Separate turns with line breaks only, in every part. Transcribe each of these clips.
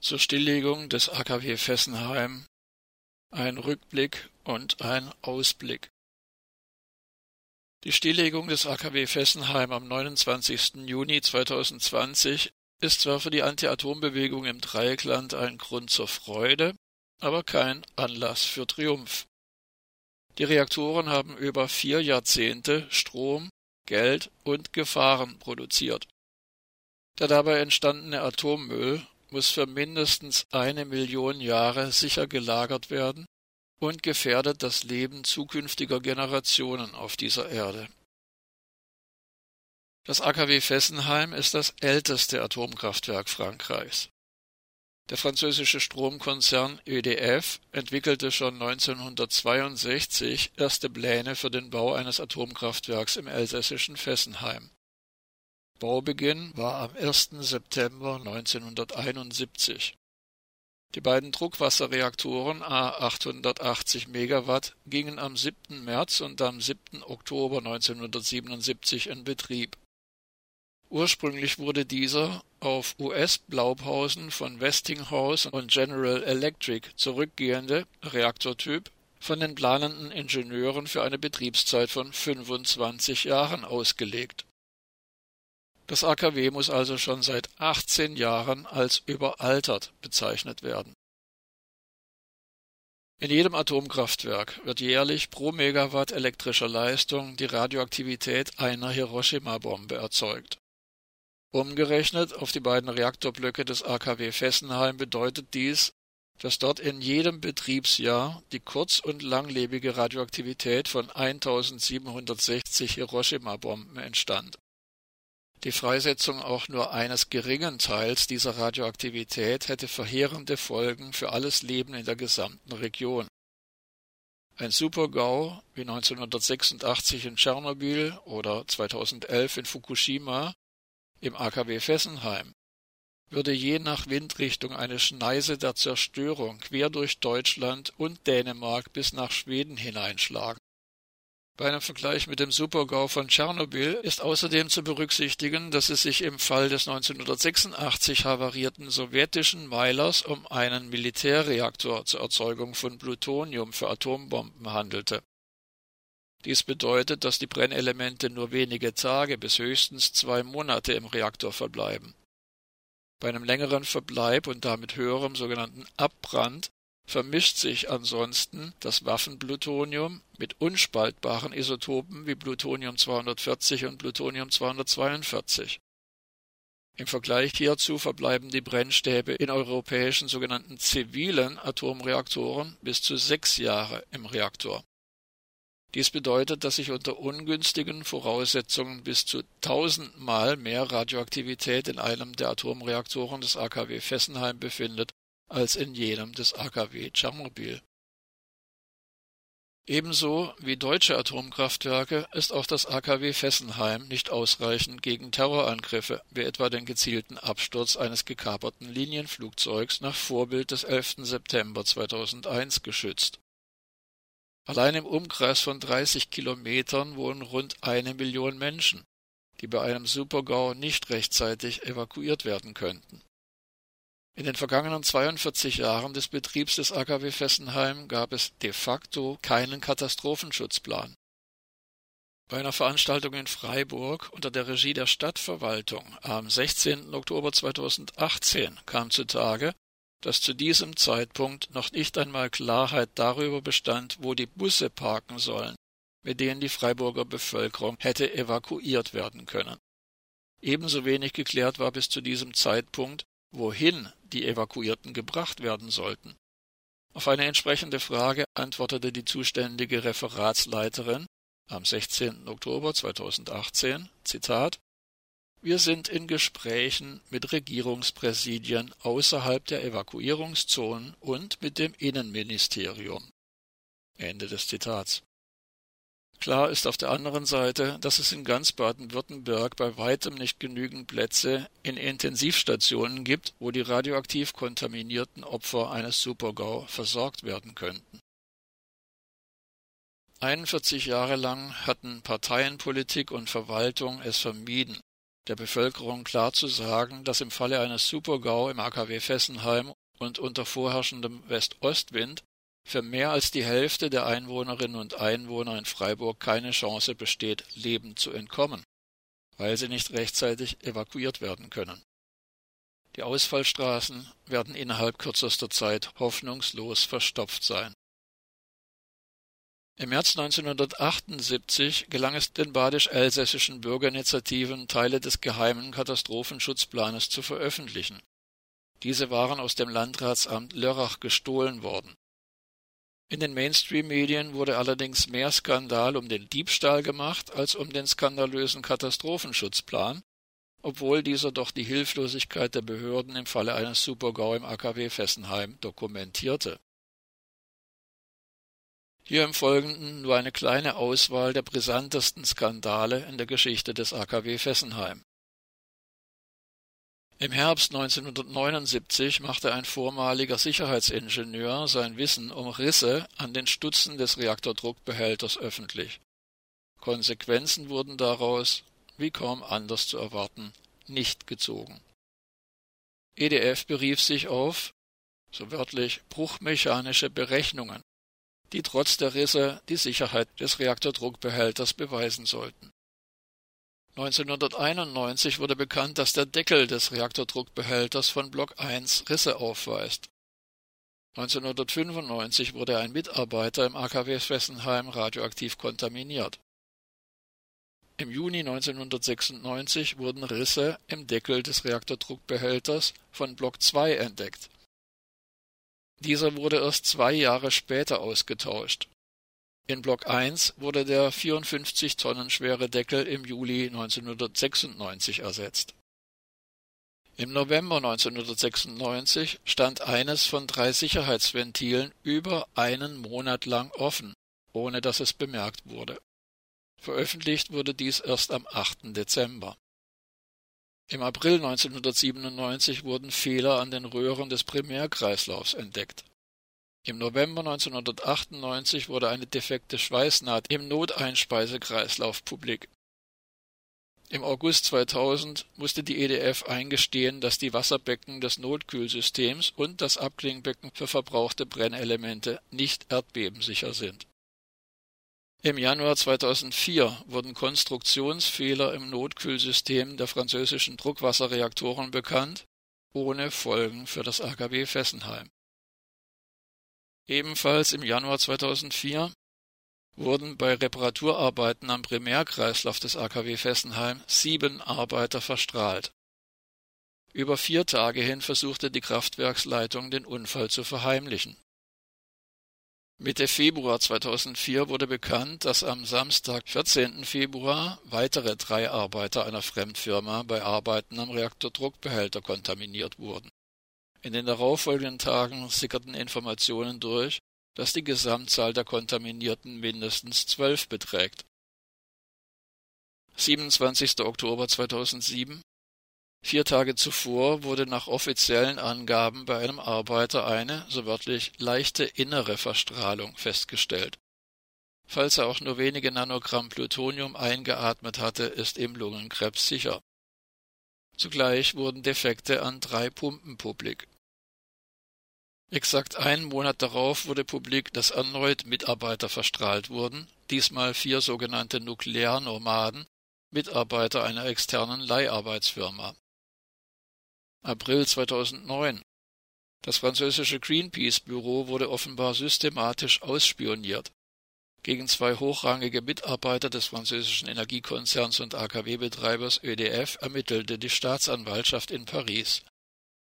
zur Stilllegung des AKW Fessenheim, ein Rückblick und ein Ausblick. Die Stilllegung des AKW Fessenheim am 29. Juni 2020 ist zwar für die Anti-Atom-Bewegung im Dreieckland ein Grund zur Freude, aber kein Anlass für Triumph. Die Reaktoren haben über vier Jahrzehnte Strom, Geld und Gefahren produziert. Der dabei entstandene Atommüll muss für mindestens eine Million Jahre sicher gelagert werden und gefährdet das Leben zukünftiger Generationen auf dieser Erde. Das AKW Fessenheim ist das älteste Atomkraftwerk Frankreichs. Der französische Stromkonzern EDF entwickelte schon 1962 erste Pläne für den Bau eines Atomkraftwerks im elsässischen Fessenheim. Baubeginn war am 1. September 1971. Die beiden Druckwasserreaktoren A 880 Megawatt gingen am 7. März und am 7. Oktober 1977 in Betrieb. Ursprünglich wurde dieser auf US-Blaupausen von Westinghouse und General Electric zurückgehende Reaktortyp von den planenden Ingenieuren für eine Betriebszeit von 25 Jahren ausgelegt. Das AKW muss also schon seit 18 Jahren als überaltert bezeichnet werden. In jedem Atomkraftwerk wird jährlich pro Megawatt elektrischer Leistung die Radioaktivität einer Hiroshima-Bombe erzeugt. Umgerechnet auf die beiden Reaktorblöcke des AKW Fessenheim bedeutet dies, dass dort in jedem Betriebsjahr die kurz- und langlebige Radioaktivität von 1760 Hiroshima-Bomben entstand. Die Freisetzung auch nur eines geringen Teils dieser Radioaktivität hätte verheerende Folgen für alles Leben in der gesamten Region. Ein Supergau wie 1986 in Tschernobyl oder 2011 in Fukushima im AKW Fessenheim würde je nach Windrichtung eine Schneise der Zerstörung quer durch Deutschland und Dänemark bis nach Schweden hineinschlagen. Bei einem Vergleich mit dem Supergau von Tschernobyl ist außerdem zu berücksichtigen, dass es sich im Fall des 1986 havarierten sowjetischen Meilers um einen Militärreaktor zur Erzeugung von Plutonium für Atombomben handelte dies bedeutet, dass die Brennelemente nur wenige Tage bis höchstens zwei Monate im Reaktor verbleiben. Bei einem längeren Verbleib und damit höherem sogenannten Abbrand vermischt sich ansonsten das Waffenplutonium mit unspaltbaren Isotopen wie Plutonium 240 und Plutonium 242. Im Vergleich hierzu verbleiben die Brennstäbe in europäischen sogenannten zivilen Atomreaktoren bis zu sechs Jahre im Reaktor dies bedeutet, dass sich unter ungünstigen Voraussetzungen bis zu tausendmal mehr Radioaktivität in einem der Atomreaktoren des AKW Fessenheim befindet als in jenem des AKW Tschernobyl. Ebenso wie deutsche Atomkraftwerke ist auch das AKW Fessenheim nicht ausreichend gegen Terrorangriffe, wie etwa den gezielten Absturz eines gekaperten Linienflugzeugs nach Vorbild des 11. September 2001 geschützt Allein im Umkreis von 30 Kilometern wohnen rund eine Million Menschen, die bei einem Supergau nicht rechtzeitig evakuiert werden könnten. In den vergangenen 42 Jahren des Betriebs des AKW Fessenheim gab es de facto keinen Katastrophenschutzplan. Bei einer Veranstaltung in Freiburg unter der Regie der Stadtverwaltung am 16. Oktober 2018 kam zutage, dass zu diesem Zeitpunkt noch nicht einmal Klarheit darüber bestand, wo die Busse parken sollen, mit denen die Freiburger Bevölkerung hätte evakuiert werden können. Ebenso wenig geklärt war bis zu diesem Zeitpunkt, wohin die Evakuierten gebracht werden sollten. Auf eine entsprechende Frage antwortete die zuständige Referatsleiterin am 16. Oktober 2018, Zitat, wir sind in Gesprächen mit Regierungspräsidien außerhalb der Evakuierungszonen und mit dem Innenministerium. Ende des Zitats. Klar ist auf der anderen Seite, dass es in ganz Baden-Württemberg bei weitem nicht genügend Plätze in Intensivstationen gibt, wo die radioaktiv kontaminierten Opfer eines Supergau versorgt werden könnten. 41 Jahre lang hatten Parteienpolitik und Verwaltung es vermieden, der Bevölkerung klar zu sagen, dass im Falle eines Supergau im AKW Fessenheim und unter vorherrschendem West-Ost-Wind für mehr als die Hälfte der Einwohnerinnen und Einwohner in Freiburg keine Chance besteht, lebend zu entkommen, weil sie nicht rechtzeitig evakuiert werden können. Die Ausfallstraßen werden innerhalb kürzester Zeit hoffnungslos verstopft sein. Im März 1978 gelang es den badisch-elsässischen Bürgerinitiativen, Teile des geheimen Katastrophenschutzplanes zu veröffentlichen. Diese waren aus dem Landratsamt Lörrach gestohlen worden. In den Mainstream-Medien wurde allerdings mehr Skandal um den Diebstahl gemacht als um den skandalösen Katastrophenschutzplan, obwohl dieser doch die Hilflosigkeit der Behörden im Falle eines Supergau im AKW Fessenheim dokumentierte. Hier im Folgenden nur eine kleine Auswahl der brisantesten Skandale in der Geschichte des AKW Fessenheim. Im Herbst 1979 machte ein vormaliger Sicherheitsingenieur sein Wissen um Risse an den Stutzen des Reaktordruckbehälters öffentlich. Konsequenzen wurden daraus, wie kaum anders zu erwarten, nicht gezogen. EDF berief sich auf, so wörtlich, bruchmechanische Berechnungen die trotz der Risse die Sicherheit des Reaktordruckbehälters beweisen sollten. 1991 wurde bekannt, dass der Deckel des Reaktordruckbehälters von Block 1 Risse aufweist. 1995 wurde ein Mitarbeiter im AKW Fessenheim radioaktiv kontaminiert. Im Juni 1996 wurden Risse im Deckel des Reaktordruckbehälters von Block 2 entdeckt dieser wurde erst zwei Jahre später ausgetauscht. In Block 1 wurde der 54 Tonnen schwere Deckel im Juli 1996 ersetzt. Im November 1996 stand eines von drei Sicherheitsventilen über einen Monat lang offen, ohne dass es bemerkt wurde. Veröffentlicht wurde dies erst am 8. Dezember. Im April 1997 wurden Fehler an den Röhren des Primärkreislaufs entdeckt. Im November 1998 wurde eine defekte Schweißnaht im Noteinspeisekreislauf publik. Im August 2000 musste die EDF eingestehen, dass die Wasserbecken des Notkühlsystems und das Abklingbecken für verbrauchte Brennelemente nicht erdbebensicher sind im Januar 2004 wurden Konstruktionsfehler im Notkühlsystem der französischen Druckwasserreaktoren bekannt, ohne Folgen für das AKW Fessenheim. Ebenfalls im Januar 2004 wurden bei Reparaturarbeiten am Primärkreislauf des AKW Fessenheim sieben Arbeiter verstrahlt. Über vier Tage hin versuchte die Kraftwerksleitung den Unfall zu verheimlichen Mitte Februar 2004 wurde bekannt, dass am Samstag, 14. Februar, weitere drei Arbeiter einer Fremdfirma bei Arbeiten am Reaktordruckbehälter kontaminiert wurden. In den darauffolgenden Tagen sickerten Informationen durch, dass die Gesamtzahl der Kontaminierten mindestens zwölf beträgt. 27. Oktober 2007 Vier Tage zuvor wurde nach offiziellen Angaben bei einem Arbeiter eine, so wörtlich, leichte innere Verstrahlung festgestellt. Falls er auch nur wenige Nanogramm Plutonium eingeatmet hatte, ist ihm Lungenkrebs sicher. Zugleich wurden Defekte an drei Pumpen publik. Exakt einen Monat darauf wurde publik, dass erneut Mitarbeiter verstrahlt wurden, diesmal vier sogenannte Nuklearnomaden, Mitarbeiter einer externen Leiharbeitsfirma. April 2009. Das französische Greenpeace-Büro wurde offenbar systematisch ausspioniert. Gegen zwei hochrangige Mitarbeiter des französischen Energiekonzerns und AKW-Betreibers ÖDF ermittelte die Staatsanwaltschaft in Paris.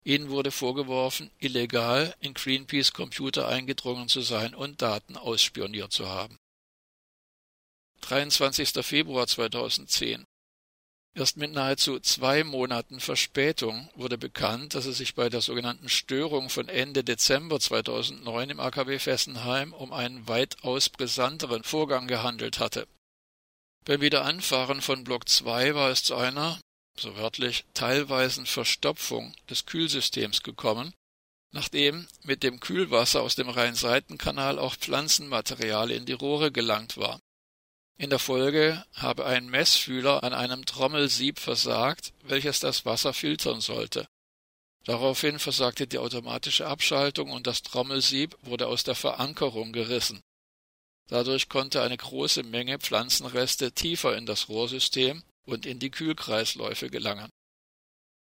Ihnen wurde vorgeworfen, illegal in Greenpeace Computer eingedrungen zu sein und Daten ausspioniert zu haben. 23. Februar 2010 Erst mit nahezu zwei Monaten Verspätung wurde bekannt, dass es sich bei der sogenannten Störung von Ende Dezember 2009 im AKW Fessenheim um einen weitaus brisanteren Vorgang gehandelt hatte. Beim Wiederanfahren von Block 2 war es zu einer, so wörtlich, teilweisen Verstopfung des Kühlsystems gekommen, nachdem mit dem Kühlwasser aus dem Rhein-Seitenkanal auch Pflanzenmaterial in die Rohre gelangt war In der Folge habe ein Messfühler an einem Trommelsieb versagt, welches das Wasser filtern sollte. Daraufhin versagte die automatische Abschaltung und das Trommelsieb wurde aus der Verankerung gerissen. Dadurch konnte eine große Menge Pflanzenreste tiefer in das Rohrsystem und in die Kühlkreisläufe gelangen.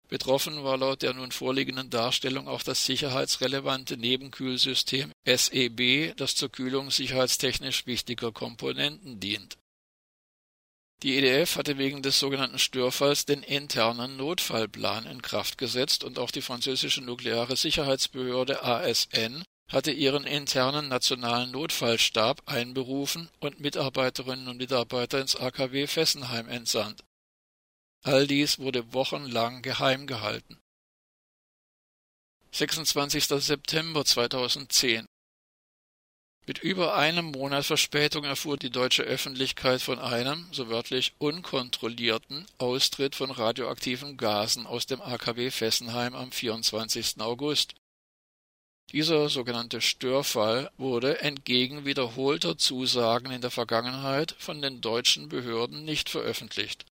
Betroffen war laut der nun vorliegenden Darstellung auch das sicherheitsrelevante Nebenkühlsystem SEB, das zur Kühlung sicherheitstechnisch wichtiger Komponenten dient. Die EDF hatte wegen des sogenannten Störfalls den internen Notfallplan in Kraft gesetzt und auch die französische nukleare Sicherheitsbehörde ASN hatte ihren internen nationalen Notfallstab einberufen und Mitarbeiterinnen und Mitarbeiter ins AKW Fessenheim entsandt. All dies wurde wochenlang geheim gehalten. 26. September 2010 Mit über einem Monat Verspätung erfuhr die deutsche Öffentlichkeit von einem, so wörtlich unkontrollierten, Austritt von radioaktiven Gasen aus dem AKW Fessenheim am 24. August. Dieser sogenannte Störfall wurde entgegen wiederholter Zusagen in der Vergangenheit von den deutschen Behörden nicht veröffentlicht.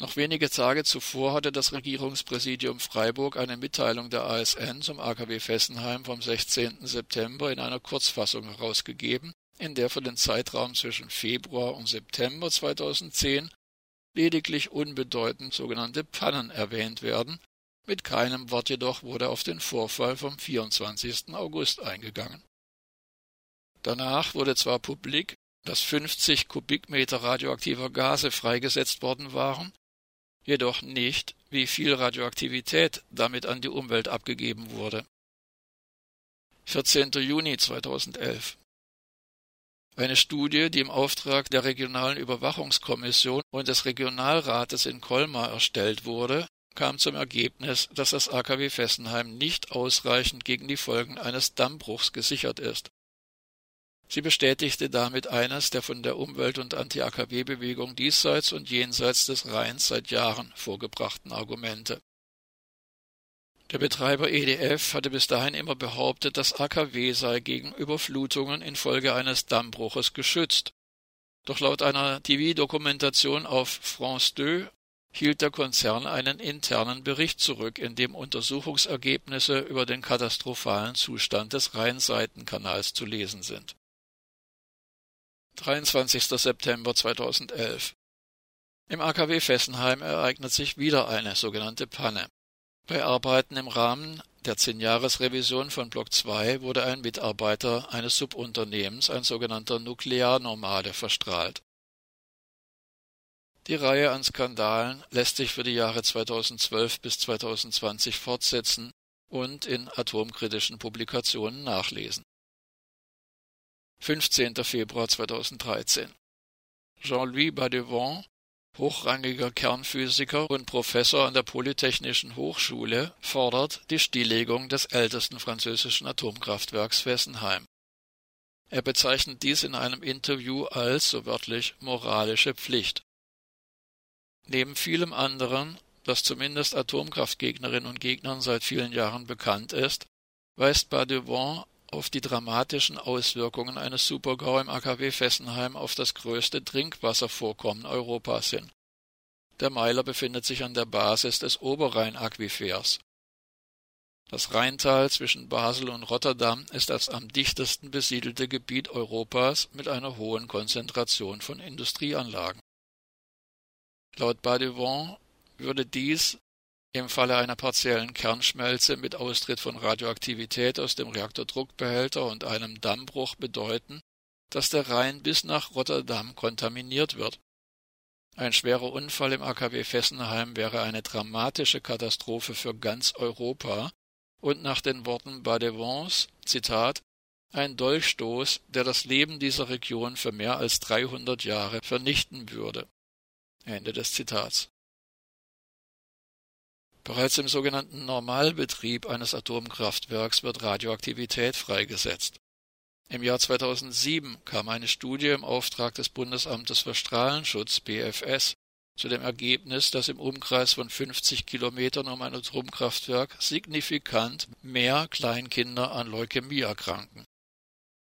Noch wenige Tage zuvor hatte das Regierungspräsidium Freiburg eine Mitteilung der ASN zum AKW Fessenheim vom 16. September in einer Kurzfassung herausgegeben, in der für den Zeitraum zwischen Februar und September 2010 lediglich unbedeutend sogenannte Pannen erwähnt werden, mit keinem Wort jedoch wurde auf den Vorfall vom 24. August eingegangen. Danach wurde zwar publik, dass 50 Kubikmeter radioaktiver Gase freigesetzt worden waren, jedoch nicht, wie viel Radioaktivität damit an die Umwelt abgegeben wurde. 14. Juni 2011 eine Studie, die im Auftrag der Regionalen Überwachungskommission und des Regionalrates in Colmar erstellt wurde, kam zum Ergebnis, dass das AKW Fessenheim nicht ausreichend gegen die Folgen eines Dammbruchs gesichert ist. Sie bestätigte damit eines der von der Umwelt- und Anti-AKW-Bewegung diesseits und jenseits des Rheins seit Jahren vorgebrachten Argumente. Der Betreiber EDF hatte bis dahin immer behauptet, das AKW sei gegen Überflutungen infolge eines Dammbruches geschützt. Doch laut einer TV-Dokumentation auf France 2 hielt der Konzern einen internen Bericht zurück, in dem Untersuchungsergebnisse über den katastrophalen Zustand des Rheinseitenkanals zu lesen sind 23. September 2011 Im AKW Fessenheim ereignet sich wieder eine sogenannte Panne. Bei Arbeiten im Rahmen der Zehnjahresrevision von Block 2 wurde ein Mitarbeiter eines Subunternehmens, ein sogenannter Nuklearnomade, verstrahlt. Die Reihe an Skandalen lässt sich für die Jahre 2012 bis 2020 fortsetzen und in atomkritischen Publikationen nachlesen 15. Februar 2013 Jean-Louis Badevant, hochrangiger Kernphysiker und Professor an der Polytechnischen Hochschule, fordert die Stilllegung des ältesten französischen Atomkraftwerks Fessenheim. Er bezeichnet dies in einem Interview als, so wörtlich, moralische Pflicht. Neben vielem anderen, das zumindest Atomkraftgegnerinnen und Gegnern seit vielen Jahren bekannt ist, weist Badevant auf die dramatischen Auswirkungen eines Supergau im AKW Fessenheim auf das größte Trinkwasservorkommen Europas hin. Der Meiler befindet sich an der Basis des Oberrhein-Aquifers. Das Rheintal zwischen Basel und Rotterdam ist das am dichtesten besiedelte Gebiet Europas mit einer hohen Konzentration von Industrieanlagen. Laut Badevant würde dies im Falle einer partiellen Kernschmelze mit Austritt von Radioaktivität aus dem Reaktordruckbehälter und einem Dammbruch bedeuten, dass der Rhein bis nach Rotterdam kontaminiert wird. Ein schwerer Unfall im AKW Fessenheim wäre eine dramatische Katastrophe für ganz Europa und nach den Worten Badevants, Zitat, ein Dolchstoß, der das Leben dieser Region für mehr als 300 Jahre vernichten würde. Ende des Zitats. Bereits im sogenannten Normalbetrieb eines Atomkraftwerks wird Radioaktivität freigesetzt. Im Jahr 2007 kam eine Studie im Auftrag des Bundesamtes für Strahlenschutz BfS zu dem Ergebnis, dass im Umkreis von 50 Kilometern um ein Atomkraftwerk signifikant mehr Kleinkinder an Leukämie erkranken.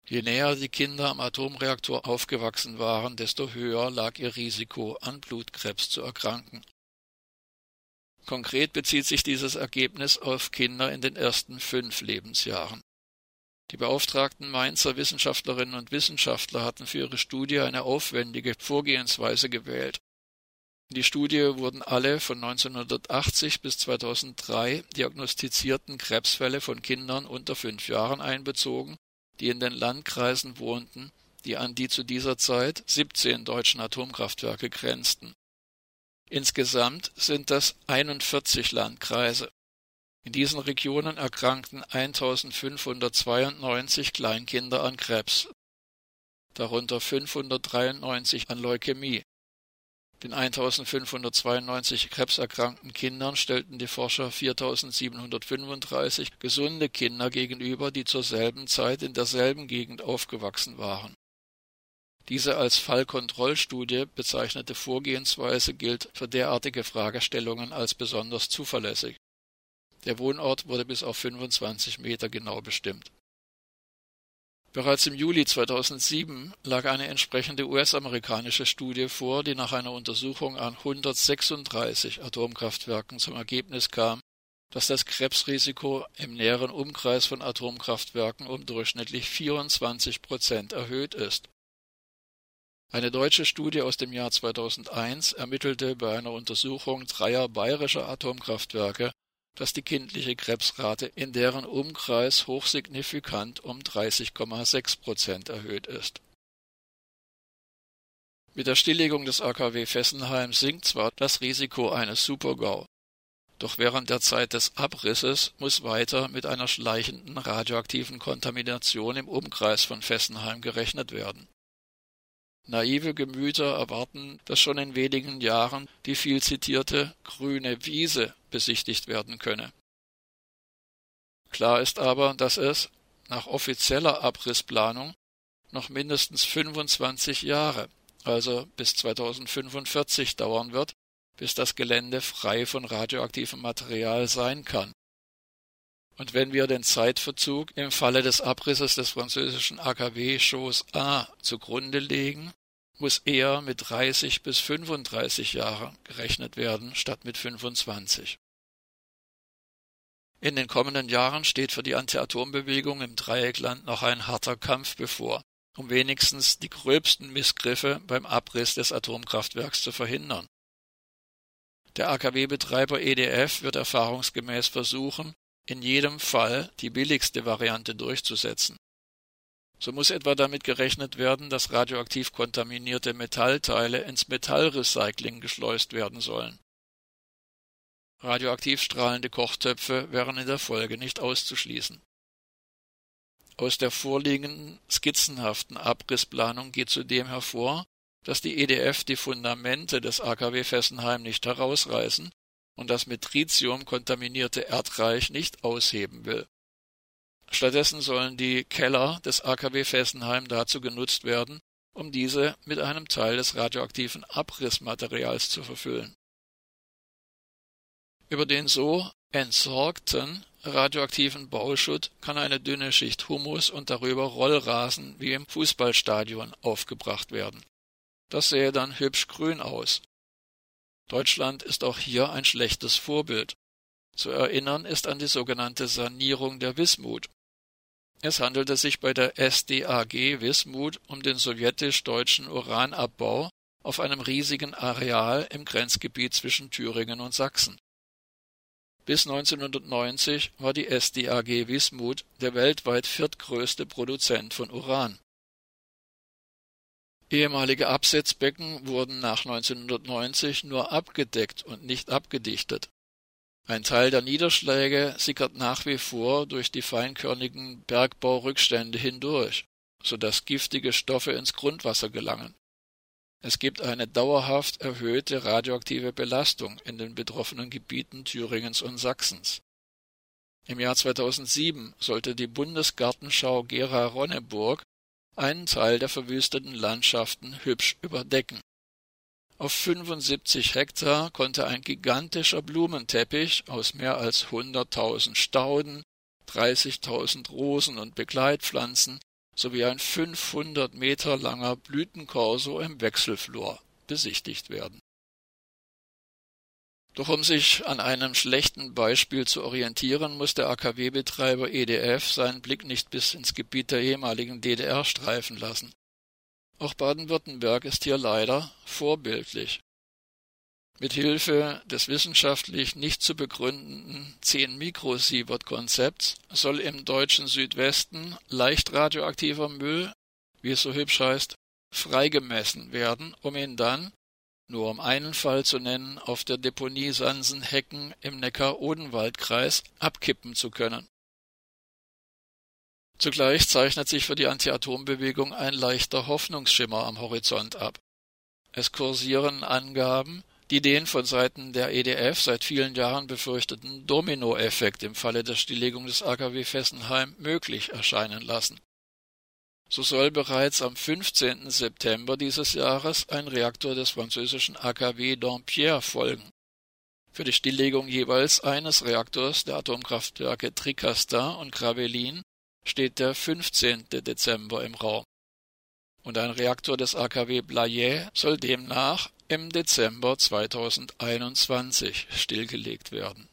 Je näher die Kinder am Atomreaktor aufgewachsen waren, desto höher lag ihr Risiko, an Blutkrebs zu erkranken. Konkret bezieht sich dieses Ergebnis auf Kinder in den ersten fünf Lebensjahren. Die beauftragten Mainzer Wissenschaftlerinnen und Wissenschaftler hatten für ihre Studie eine aufwendige Vorgehensweise gewählt. In die Studie wurden alle von 1980 bis 2003 diagnostizierten Krebsfälle von Kindern unter fünf Jahren einbezogen die in den Landkreisen wohnten, die an die zu dieser Zeit 17 deutschen Atomkraftwerke grenzten. Insgesamt sind das 41 Landkreise. In diesen Regionen erkrankten 1592 Kleinkinder an Krebs, darunter 593 an Leukämie. Den 1592 krebserkrankten Kindern stellten die Forscher 4735 gesunde Kinder gegenüber, die zur selben Zeit in derselben Gegend aufgewachsen waren. Diese als Fallkontrollstudie bezeichnete Vorgehensweise gilt für derartige Fragestellungen als besonders zuverlässig. Der Wohnort wurde bis auf 25 Meter genau bestimmt Bereits im Juli 2007 lag eine entsprechende US-amerikanische Studie vor, die nach einer Untersuchung an 136 Atomkraftwerken zum Ergebnis kam, dass das Krebsrisiko im näheren Umkreis von Atomkraftwerken um durchschnittlich 24 Prozent erhöht ist. Eine deutsche Studie aus dem Jahr 2001 ermittelte bei einer Untersuchung dreier bayerischer Atomkraftwerke dass die kindliche Krebsrate in deren Umkreis hochsignifikant um 30,6 Prozent erhöht ist. Mit der Stilllegung des AKW Fessenheim sinkt zwar das Risiko eines Supergau, doch während der Zeit des Abrisses muss weiter mit einer schleichenden radioaktiven Kontamination im Umkreis von Fessenheim gerechnet werden. Naive Gemüter erwarten, dass schon in wenigen Jahren die viel zitierte grüne Wiese besichtigt werden könne. Klar ist aber, dass es, nach offizieller Abrissplanung, noch mindestens 25 Jahre, also bis 2045 dauern wird, bis das Gelände frei von radioaktivem Material sein kann. Und wenn wir den Zeitverzug im Falle des Abrisses des französischen AKW Chose A zugrunde legen, muss eher mit 30 bis 35 Jahren gerechnet werden statt mit 25. In den kommenden Jahren steht für die Anti-Atom-Bewegung im Dreieckland noch ein harter Kampf bevor, um wenigstens die gröbsten Missgriffe beim Abriss des Atomkraftwerks zu verhindern. Der AKW-Betreiber EDF wird erfahrungsgemäß versuchen, in jedem Fall die billigste Variante durchzusetzen. So muss etwa damit gerechnet werden, dass radioaktiv kontaminierte Metallteile ins Metallrecycling geschleust werden sollen. Radioaktiv strahlende Kochtöpfe wären in der Folge nicht auszuschließen. Aus der vorliegenden skizzenhaften Abrissplanung geht zudem hervor, dass die EDF die Fundamente des AKW Fessenheim nicht herausreißen und das mit Tritium kontaminierte Erdreich nicht ausheben will. Stattdessen sollen die Keller des AKW Fessenheim dazu genutzt werden, um diese mit einem Teil des radioaktiven Abrissmaterials zu verfüllen. Über den so entsorgten radioaktiven Bauschutt kann eine dünne Schicht Humus und darüber Rollrasen wie im Fußballstadion aufgebracht werden. Das sähe dann hübsch grün aus. Deutschland ist auch hier ein schlechtes Vorbild. Zu erinnern ist an die sogenannte Sanierung der Wismut. Es handelte sich bei der SDAG Wismut um den sowjetisch-deutschen Uranabbau auf einem riesigen Areal im Grenzgebiet zwischen Thüringen und Sachsen. Bis 1990 war die SDAG Wismut der weltweit viertgrößte Produzent von Uran. Ehemalige Absetzbecken wurden nach 1990 nur abgedeckt und nicht abgedichtet. Ein Teil der Niederschläge sickert nach wie vor durch die feinkörnigen Bergbaurückstände hindurch, so dass giftige Stoffe ins Grundwasser gelangen. Es gibt eine dauerhaft erhöhte radioaktive Belastung in den betroffenen Gebieten Thüringens und Sachsens. Im Jahr 2007 sollte die Bundesgartenschau Gera-Ronneburg einen Teil der verwüsteten Landschaften hübsch überdecken. Auf 75 Hektar konnte ein gigantischer Blumenteppich aus mehr als 100.000 Stauden, 30.000 Rosen und Begleitpflanzen sowie ein 500 Meter langer Blütenkorso im Wechselflur besichtigt werden. Doch um sich an einem schlechten Beispiel zu orientieren, muss der AKW-Betreiber EDF seinen Blick nicht bis ins Gebiet der ehemaligen DDR streifen lassen. Auch Baden-Württemberg ist hier leider vorbildlich. Mit Hilfe des wissenschaftlich nicht zu begründenden 10-Mikrosievert-Konzepts soll im deutschen Südwesten leicht radioaktiver Müll, wie es so hübsch heißt, freigemessen werden, um ihn dann nur um einen Fall zu nennen, auf der Deponie Sansenhecken im Neckar-Odenwald-Kreis abkippen zu können. Zugleich zeichnet sich für die Anti-Atom-Bewegung ein leichter Hoffnungsschimmer am Horizont ab. Es kursieren Angaben, die den von Seiten der EDF seit vielen Jahren befürchteten Dominoeffekt im Falle der Stilllegung des AKW Fessenheim möglich erscheinen lassen. So soll bereits am 15. September dieses Jahres ein Reaktor des französischen AKW Dampierre folgen. Für die Stilllegung jeweils eines Reaktors der Atomkraftwerke Tricastin und Gravelines steht der 15. Dezember im Raum. Und ein Reaktor des AKW Blayais soll demnach im Dezember 2021 stillgelegt werden